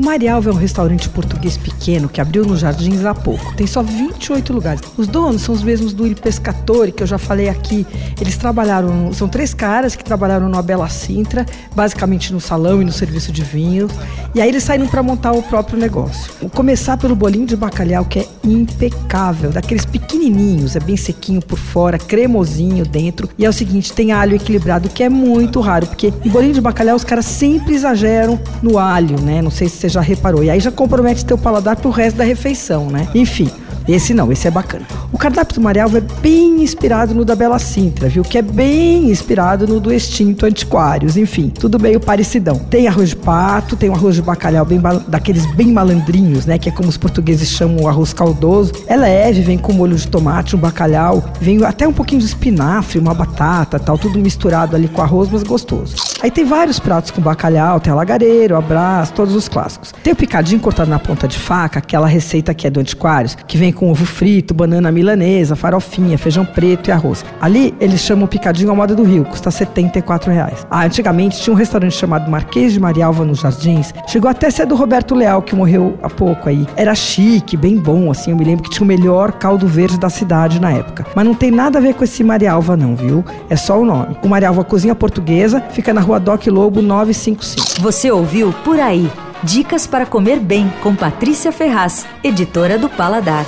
O Marialva é um restaurante português pequeno que abriu nos Jardins há pouco. Tem só 28 lugares. Os donos são os mesmos do Il Pescatore, que eu já falei aqui. Eles trabalharam, são três caras que trabalharam no Bela Sintra, basicamente no salão e no serviço de vinho. E aí eles saíram para montar o próprio negócio. Vou começar pelo bolinho de bacalhau, que é impecável, daqueles pequenininhos, é bem sequinho por fora, cremosinho dentro. E é o seguinte, tem alho equilibrado, que é muito raro, porque em bolinho de bacalhau os caras sempre exageram no alho, né? Não sei se você já reparou. E aí já compromete teu paladar pro resto da refeição, né? Enfim, esse não, esse é bacana. O cardápio do Marialva é bem inspirado no da Bela Sintra, viu? Que é bem inspirado no do extinto Antiquários. Enfim, tudo meio parecidão. Tem arroz de pato, tem um arroz de bacalhau bem daqueles bem malandrinhos, né? Que é como os portugueses chamam o arroz caldoso. É leve, vem com molho de tomate, um bacalhau, vem até um pouquinho de espinafre, uma batata, tal, tudo misturado ali com arroz, mas gostoso. Aí tem vários pratos com bacalhau, tem a lagareiro, abraço, todos os clássicos. Tem o picadinho cortado na ponta de faca, aquela receita que é do Antiquários, que vem com ovo frito, banana milanesa, farofinha, feijão preto e arroz. Ali eles chamam o picadinho à moda do Rio, custa 74 reais. Ah, antigamente tinha um restaurante chamado Marquês de Marialva nos Jardins, chegou até a ser do Roberto Leal, que morreu há pouco aí. Era chique, bem bom, assim, eu me lembro que tinha o melhor caldo verde da cidade na época. Mas não tem nada a ver com esse Marialva não, viu? É só o nome. O Marialva Cozinha Portuguesa fica na rua Doc Lobo 955. Você ouviu Por Aí. Dicas para comer bem com Patrícia Ferraz, editora do Paladar.